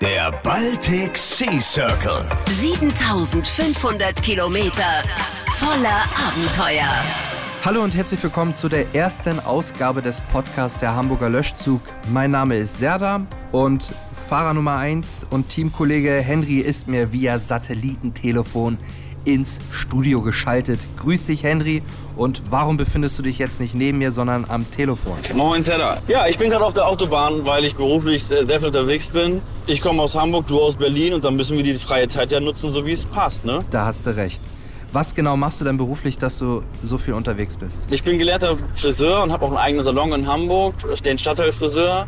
Der Baltic Sea Circle. 7500 Kilometer voller Abenteuer. Hallo und herzlich willkommen zu der ersten Ausgabe des Podcasts der Hamburger Löschzug. Mein Name ist Serda und Fahrer Nummer 1 und Teamkollege Henry ist mir via Satellitentelefon ins Studio geschaltet. Grüß dich, Henry. Und warum befindest du dich jetzt nicht neben mir, sondern am Telefon? Moin, Zedda. Ja, ich bin gerade auf der Autobahn, weil ich beruflich sehr, sehr viel unterwegs bin. Ich komme aus Hamburg, du aus Berlin und dann müssen wir die freie Zeit ja nutzen, so wie es passt, ne? Da hast du recht. Was genau machst du denn beruflich, dass du so viel unterwegs bist? Ich bin gelehrter Friseur und habe auch einen eigenen Salon in Hamburg, den Stadtteilfriseur.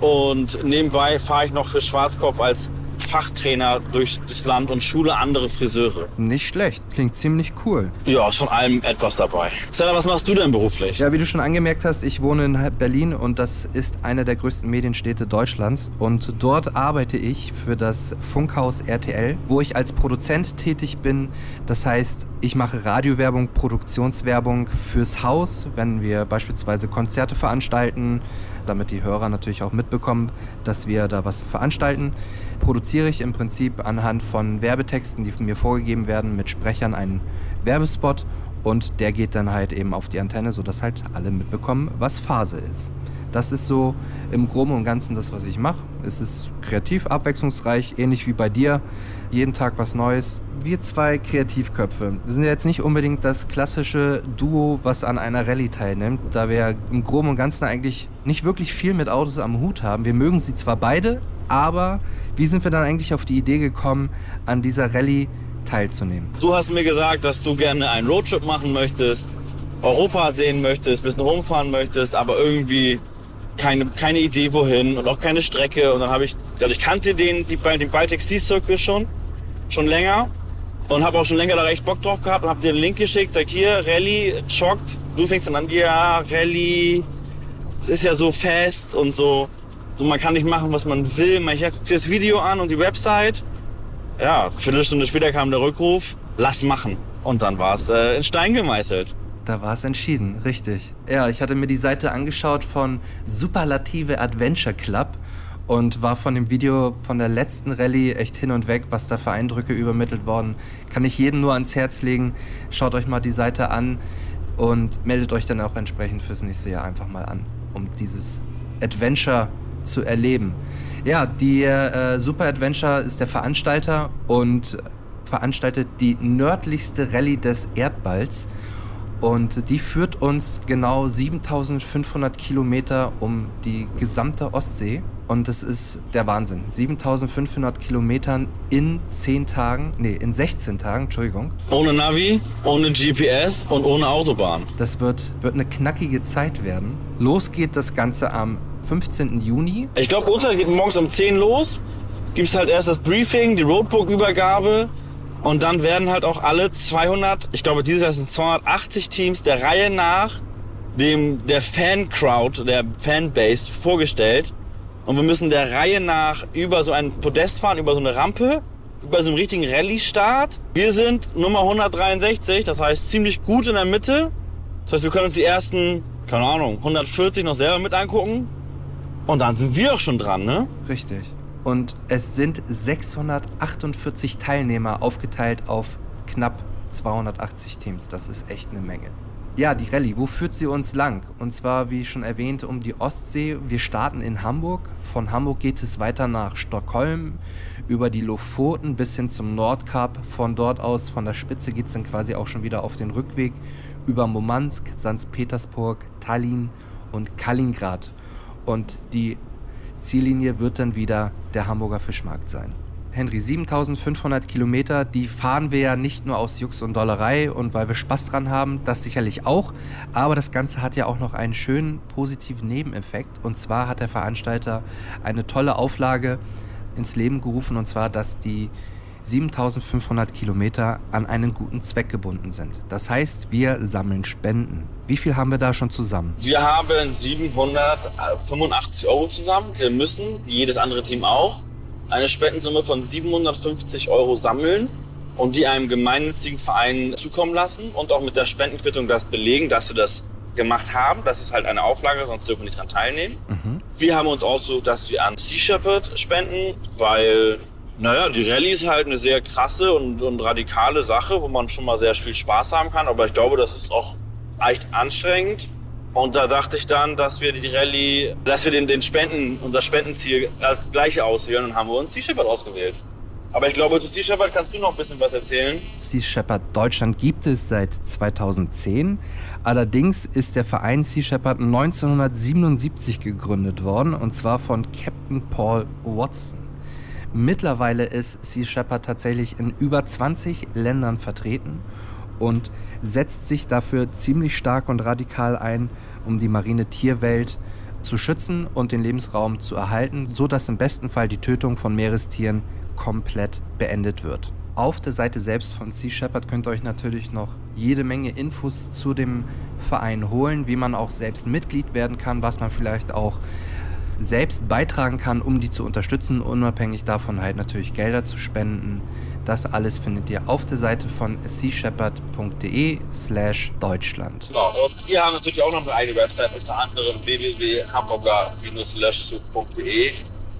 Und nebenbei fahre ich noch für Schwarzkopf als Fachtrainer durch das Land und schule andere Friseure. Nicht schlecht, klingt ziemlich cool. Ja, ist von allem etwas dabei. Sarah, was machst du denn beruflich? Ja, wie du schon angemerkt hast, ich wohne in Berlin und das ist eine der größten Medienstädte Deutschlands. Und dort arbeite ich für das Funkhaus RTL, wo ich als Produzent tätig bin. Das heißt, ich mache Radiowerbung, Produktionswerbung fürs Haus, wenn wir beispielsweise Konzerte veranstalten, damit die Hörer natürlich auch mitbekommen, dass wir da was veranstalten, produziere ich im Prinzip anhand von Werbetexten, die von mir vorgegeben werden, mit Sprechern einen Werbespot und der geht dann halt eben auf die Antenne, sodass halt alle mitbekommen, was Phase ist. Das ist so im Groben und Ganzen das, was ich mache. Es ist kreativ, abwechslungsreich, ähnlich wie bei dir. Jeden Tag was Neues. Wir zwei Kreativköpfe wir sind ja jetzt nicht unbedingt das klassische Duo, was an einer Rallye teilnimmt, da wir im Groben und Ganzen eigentlich nicht wirklich viel mit Autos am Hut haben. Wir mögen sie zwar beide, aber wie sind wir dann eigentlich auf die Idee gekommen, an dieser Rallye teilzunehmen? Du hast mir gesagt, dass du gerne einen Roadtrip machen möchtest, Europa sehen möchtest, ein bisschen rumfahren möchtest, aber irgendwie keine, keine Idee wohin und auch keine Strecke. Und dann habe ich, ich kannte den, die, den Baltic Sea Circle schon, schon länger und habe auch schon länger da recht Bock drauf gehabt und habe dir den Link geschickt, sag hier, Rallye, schockt. Du fängst dann an, ja, Rallye, es ist ja so fest und so, so man kann nicht machen, was man will. Man, ich guck dir das Video an und die Website. Ja, Viertelstunde später kam der Rückruf, lass machen. Und dann war es äh, in Stein gemeißelt. Da war es entschieden, richtig. Ja, ich hatte mir die Seite angeschaut von Superlative Adventure Club und war von dem Video von der letzten Rallye echt hin und weg, was da für Eindrücke übermittelt worden. Kann ich jedem nur ans Herz legen. Schaut euch mal die Seite an und meldet euch dann auch entsprechend fürs nächste Jahr einfach mal an, um dieses Adventure zu erleben. Ja, die äh, Super Adventure ist der Veranstalter und veranstaltet die nördlichste Rallye des Erdballs. Und die führt uns genau 7500 Kilometer um die gesamte Ostsee. Und das ist der Wahnsinn. 7500 Kilometern in 10 Tagen, nee, in 16 Tagen, Entschuldigung. Ohne Navi, ohne GPS und ohne Autobahn. Das wird, wird eine knackige Zeit werden. Los geht das Ganze am 15. Juni. Ich glaube, Urteil geht morgens um 10 los. Gibt es halt erst das Briefing, die Roadbook-Übergabe. Und dann werden halt auch alle 200, ich glaube dieses Jahr sind 280 Teams der Reihe nach dem der Fan-Crowd, der Fanbase vorgestellt. Und wir müssen der Reihe nach über so ein Podest fahren, über so eine Rampe, über so einen richtigen Rallye-Start. Wir sind Nummer 163, das heißt ziemlich gut in der Mitte. Das heißt, wir können uns die ersten, keine Ahnung, 140 noch selber mit angucken. Und dann sind wir auch schon dran, ne? Richtig. Und es sind 648 Teilnehmer aufgeteilt auf knapp 280 Teams. Das ist echt eine Menge. Ja, die Rallye, wo führt sie uns lang? Und zwar, wie schon erwähnt, um die Ostsee. Wir starten in Hamburg. Von Hamburg geht es weiter nach Stockholm, über die Lofoten bis hin zum Nordkap. Von dort aus, von der Spitze, geht es dann quasi auch schon wieder auf den Rückweg über Murmansk, St. Petersburg, Tallinn und Kaliningrad. Und die Ziellinie wird dann wieder der Hamburger Fischmarkt sein. Henry, 7500 Kilometer, die fahren wir ja nicht nur aus Jux und Dollerei und weil wir Spaß dran haben, das sicherlich auch, aber das Ganze hat ja auch noch einen schönen positiven Nebeneffekt und zwar hat der Veranstalter eine tolle Auflage ins Leben gerufen und zwar, dass die 7500 Kilometer an einen guten Zweck gebunden sind. Das heißt, wir sammeln Spenden. Wie viel haben wir da schon zusammen? Wir haben 785 Euro zusammen. Wir müssen, wie jedes andere Team auch, eine Spendensumme von 750 Euro sammeln und die einem gemeinnützigen Verein zukommen lassen und auch mit der Spendenquittung das belegen, dass wir das gemacht haben. Das ist halt eine Auflage, sonst dürfen wir nicht daran teilnehmen. Wir haben uns ausgesucht, dass wir an Sea Shepherd spenden, weil, naja, die Rallye ist halt eine sehr krasse und, und radikale Sache, wo man schon mal sehr viel Spaß haben kann. Aber ich glaube, das ist auch echt anstrengend. Und da dachte ich dann, dass wir die Rallye, dass wir den, den Spenden, unser Spendenziel das gleiche auswählen und haben wir uns Sea Shepherd ausgewählt. Aber ich glaube, zu Sea Shepherd kannst du noch ein bisschen was erzählen. Sea Shepherd Deutschland gibt es seit 2010. Allerdings ist der Verein Sea Shepherd 1977 gegründet worden und zwar von Captain Paul Watson. Mittlerweile ist Sea Shepherd tatsächlich in über 20 Ländern vertreten und setzt sich dafür ziemlich stark und radikal ein, um die marine Tierwelt zu schützen und den Lebensraum zu erhalten, so dass im besten Fall die Tötung von Meerestieren komplett beendet wird. Auf der Seite selbst von Sea Shepherd könnt ihr euch natürlich noch jede Menge Infos zu dem Verein holen, wie man auch selbst Mitglied werden kann, was man vielleicht auch selbst beitragen kann, um die zu unterstützen, unabhängig davon halt natürlich Gelder zu spenden. Das alles findet ihr auf der Seite von seashepherd.de slash Deutschland. Genau. Und wir haben natürlich auch noch eine eigene Website, unter anderem www.hamburger-löschzug.de,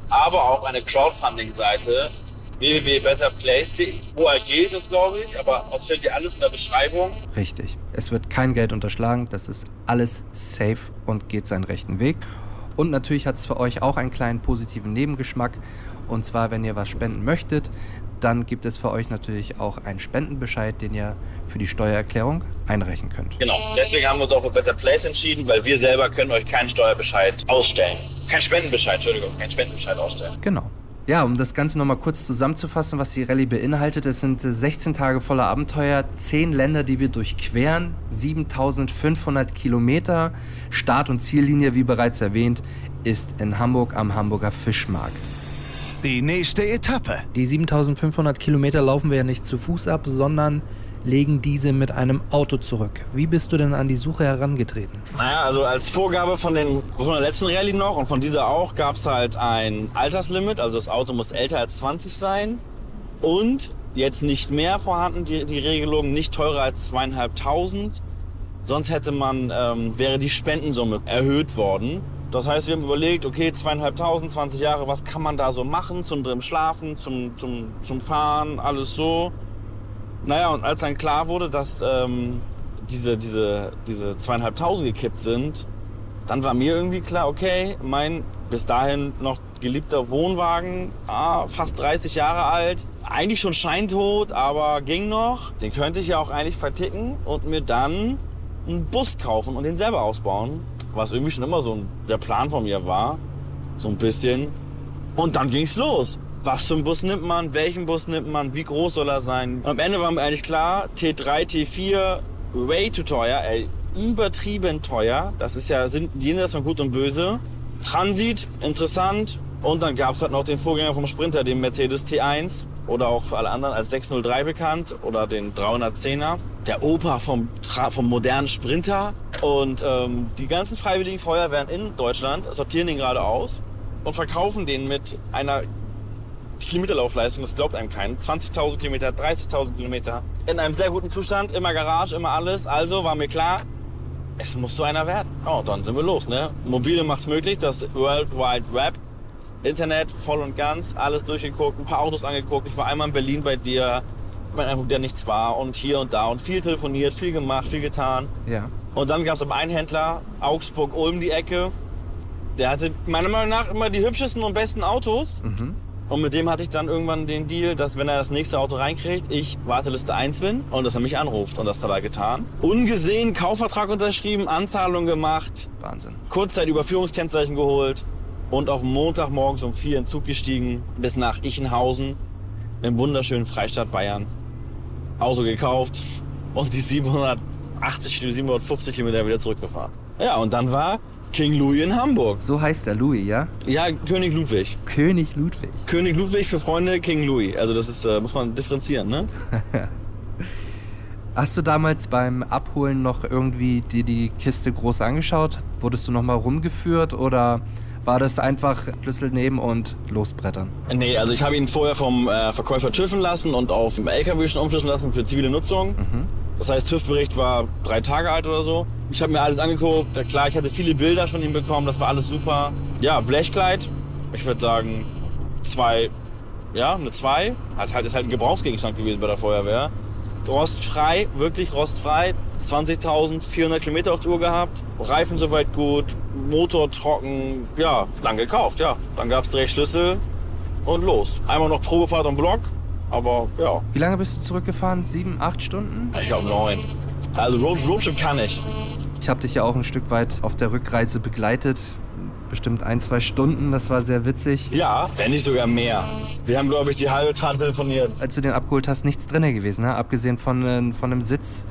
aber auch eine Crowdfunding-Seite www.betterplace.de. ORG ist es, glaube ich, aber das findet ihr alles in der Beschreibung. Richtig. Es wird kein Geld unterschlagen, das ist alles safe und geht seinen rechten Weg. Und natürlich hat es für euch auch einen kleinen positiven Nebengeschmack. Und zwar, wenn ihr was spenden möchtet, dann gibt es für euch natürlich auch einen Spendenbescheid, den ihr für die Steuererklärung einreichen könnt. Genau. Deswegen haben wir uns auch für Better Place entschieden, weil wir selber können euch keinen Steuerbescheid ausstellen. Kein Spendenbescheid, Entschuldigung, kein Spendenbescheid ausstellen. Genau. Ja, um das Ganze nochmal kurz zusammenzufassen, was die Rallye beinhaltet, es sind 16 Tage voller Abenteuer, 10 Länder, die wir durchqueren, 7500 Kilometer. Start- und Ziellinie, wie bereits erwähnt, ist in Hamburg am Hamburger Fischmarkt. Die nächste Etappe. Die 7500 Kilometer laufen wir ja nicht zu Fuß ab, sondern legen diese mit einem Auto zurück. Wie bist du denn an die Suche herangetreten? Naja, also als Vorgabe von, den, von der letzten Rallye noch und von dieser auch gab es halt ein Alterslimit. Also das Auto muss älter als 20 sein und jetzt nicht mehr vorhanden, die, die Regelung, nicht teurer als zweieinhalbtausend. Sonst hätte man, ähm, wäre die Spendensumme erhöht worden. Das heißt, wir haben überlegt, okay, zweieinhalbtausend, 20 Jahre, was kann man da so machen zum drin Schlafen, zum, zum, zum Fahren, alles so. Naja, und als dann klar wurde, dass ähm, diese, diese, diese zweieinhalbtausend gekippt sind, dann war mir irgendwie klar, okay, mein bis dahin noch geliebter Wohnwagen, ah, fast 30 Jahre alt, eigentlich schon scheintot, aber ging noch. Den könnte ich ja auch eigentlich verticken und mir dann einen Bus kaufen und den selber ausbauen, was irgendwie schon immer so der Plan von mir war, so ein bisschen. Und dann ging's los. Was für einen Bus nimmt man? Welchen Bus nimmt man? Wie groß soll er sein? Und am Ende war mir eigentlich klar, T3, T4, way too teuer, ey, übertrieben teuer. Das ist ja, sind jenseits von Gut und Böse. Transit, interessant. Und dann gab's halt noch den Vorgänger vom Sprinter, den Mercedes T1 oder auch für alle anderen als 603 bekannt oder den 310er. Der Opa vom, vom modernen Sprinter. Und ähm, die ganzen freiwilligen Feuerwehren in Deutschland sortieren den gerade aus und verkaufen den mit einer Kilometerlaufleistung, das glaubt einem keinen. 20.000 Kilometer, 30.000 Kilometer. In einem sehr guten Zustand, immer Garage, immer alles. Also war mir klar, es muss so einer werden. Oh, dann sind wir los, ne? Mobile macht's möglich, das World Wide Web. Internet voll und ganz, alles durchgeguckt, ein paar Autos angeguckt. Ich war einmal in Berlin bei dir, mein Eindruck, der nichts war und hier und da und viel telefoniert, viel gemacht, viel getan. Ja. Und dann gab's aber einen Händler, Augsburg-Ulm die Ecke. Der hatte meiner Meinung nach immer die hübschesten und besten Autos. Und mit dem hatte ich dann irgendwann den Deal, dass wenn er das nächste Auto reinkriegt, ich Warteliste 1 bin und dass er mich anruft. Und das hat er getan. Ungesehen Kaufvertrag unterschrieben, Anzahlung gemacht, Wahnsinn. Kurzzeit Überführungskennzeichen geholt und auf Montagmorgens um vier in den Zug gestiegen bis nach Ichenhausen im wunderschönen Freistaat Bayern. Auto gekauft und die 780, 750 Kilometer wieder zurückgefahren. Ja, und dann war King Louis in Hamburg. So heißt der Louis, ja? Ja, König Ludwig. König Ludwig. König Ludwig für Freunde King Louis. Also das ist, äh, muss man differenzieren, ne? Hast du damals beim Abholen noch irgendwie dir die Kiste groß angeschaut? Wurdest du nochmal rumgeführt oder war das einfach Schlüssel nehmen und losbrettern? Nee, also ich habe ihn vorher vom äh, Verkäufer TÜVen lassen und auf dem LKW schon umschlüsseln lassen für zivile Nutzung. Das heißt, TÜV-Bericht war drei Tage alt oder so. Ich habe mir alles angeguckt. Ja, klar, ich hatte viele Bilder von ihm bekommen. Das war alles super. Ja, Blechkleid. Ich würde sagen zwei, ja, eine zwei. Also halt ist halt ein Gebrauchsgegenstand gewesen bei der Feuerwehr. Rostfrei, wirklich rostfrei. 20.400 Kilometer auf der Uhr gehabt. Reifen soweit gut. Motor trocken. Ja, dann gekauft, ja. Dann gab's direkt Schlüssel und los. Einmal noch Probefahrt am Block. Aber ja, Wie lange bist du zurückgefahren? Sieben, acht Stunden? ich glaube neun. Also Road, Roadtrip kann ich. Ich habe dich ja auch ein Stück weit auf der Rückreise begleitet. Bestimmt ein, zwei Stunden, das war sehr witzig. Ja, wenn nicht sogar mehr. Wir haben, glaube ich, die halbe Fahrt telefoniert. Als du den abgeholt hast, nichts drin gewesen, ne? abgesehen von, äh, von dem Sitz,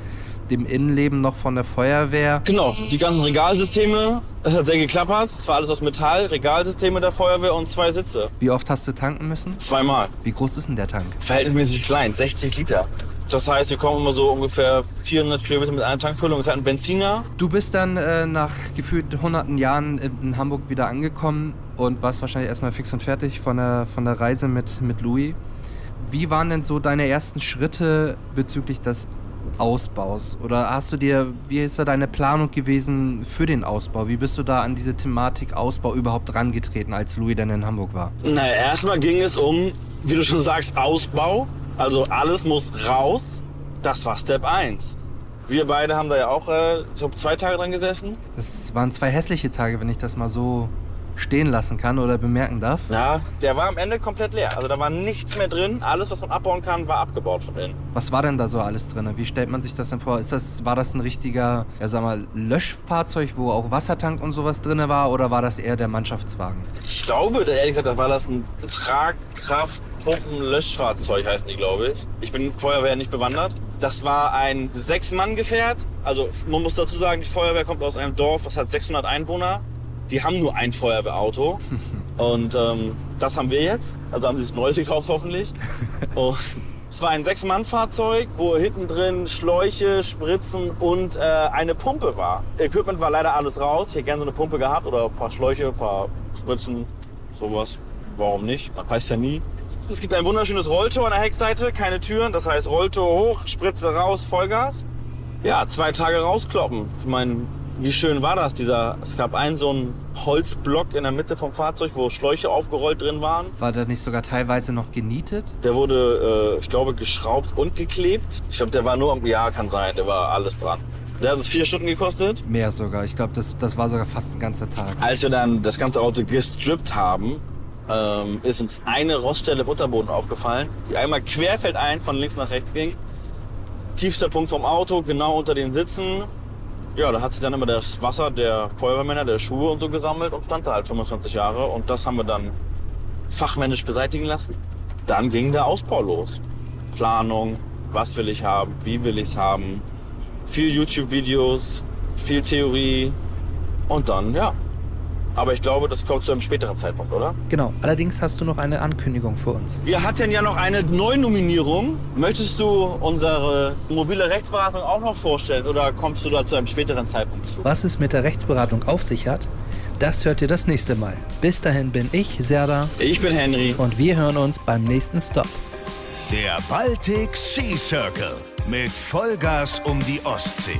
dem Innenleben noch von der Feuerwehr. Genau, die ganzen Regalsysteme, es hat sehr geklappert. Es war alles aus Metall, Regalsysteme der Feuerwehr und zwei Sitze. Wie oft hast du tanken müssen? Zweimal. Wie groß ist denn der Tank? Verhältnismäßig klein, 60 Liter. Das heißt, wir kommen immer so ungefähr 400 Kilometer mit einer Tankfüllung. Es ist halt ein Benziner. Du bist dann äh, nach gefühlt hunderten Jahren in, in Hamburg wieder angekommen und warst wahrscheinlich erstmal fix und fertig von der, von der Reise mit, mit Louis. Wie waren denn so deine ersten Schritte bezüglich des Ausbaus? Oder hast du dir, wie ist da deine Planung gewesen für den Ausbau? Wie bist du da an diese Thematik Ausbau überhaupt rangetreten, als Louis dann in Hamburg war? Naja, erstmal ging es um, wie du schon sagst, Ausbau. Also alles muss raus. Das war Step 1. Wir beide haben da ja auch, äh, ich glaube, zwei Tage dran gesessen. Das waren zwei hässliche Tage, wenn ich das mal so stehen lassen kann oder bemerken darf. Ja, der war am Ende komplett leer. Also da war nichts mehr drin. Alles, was man abbauen kann, war abgebaut von innen. Was war denn da so alles drin? Wie stellt man sich das denn vor? Ist das, war das ein richtiger, ja sag mal, Löschfahrzeug, wo auch Wassertank und sowas drin war oder war das eher der Mannschaftswagen? Ich glaube, ehrlich gesagt, da war das ein Tragkraftpumpen-Löschfahrzeug, heißen die, glaube ich. Ich bin Feuerwehr nicht bewandert. Das war ein Sechs-Mann-Gefährt. Also man muss dazu sagen, die Feuerwehr kommt aus einem Dorf, das hat 600 Einwohner. Die haben nur ein Feuerwehrauto. Und ähm, das haben wir jetzt. Also haben sie sich neues gekauft hoffentlich. Und es war ein Sechs-Mann-Fahrzeug, wo hinten drin Schläuche, Spritzen und äh, eine Pumpe war. Equipment war leider alles raus. Ich hätte gerne so eine Pumpe gehabt oder ein paar Schläuche, ein paar Spritzen, sowas. Warum nicht? Man weiß ja nie. Es gibt ein wunderschönes Rolltor an der Heckseite, keine Türen. Das heißt Rolltor hoch, Spritze raus, Vollgas. Ja, zwei Tage rauskloppen. Ich meine, wie schön war das? Dieser, es gab einen so einen Holzblock in der Mitte vom Fahrzeug, wo Schläuche aufgerollt drin waren. War der nicht sogar teilweise noch genietet? Der wurde, äh, ich glaube, geschraubt und geklebt. Ich glaube, der war nur am, ja, kann sein, der war alles dran. Der hat uns vier Stunden gekostet. Mehr sogar. Ich glaube, das, das war sogar fast ein ganzer Tag. Als wir dann das ganze Auto gestrippt haben, ähm, ist uns eine Roststelle im Unterboden aufgefallen, die einmal querfeldein von links nach rechts ging. Tiefster Punkt vom Auto, genau unter den Sitzen. Ja, da hat sich dann immer das Wasser der Feuerwehrmänner, der Schuhe und so gesammelt und stand da halt 25 Jahre. Und das haben wir dann fachmännisch beseitigen lassen. Dann ging der Ausbau los. Planung, was will ich haben, wie will ich es haben. Viel YouTube-Videos, viel Theorie und dann, ja. Aber ich glaube, das kommt zu einem späteren Zeitpunkt, oder? Genau. Allerdings hast du noch eine Ankündigung für uns. Wir hatten ja noch eine Neunominierung. Möchtest du unsere mobile Rechtsberatung auch noch vorstellen oder kommst du da zu einem späteren Zeitpunkt zu? Was es mit der Rechtsberatung auf sich hat, das hört ihr das nächste Mal. Bis dahin bin ich, Serda, Ich bin Henry. und wir hören uns beim nächsten Stop. Der Baltic Sea Circle mit Vollgas um die Ostsee.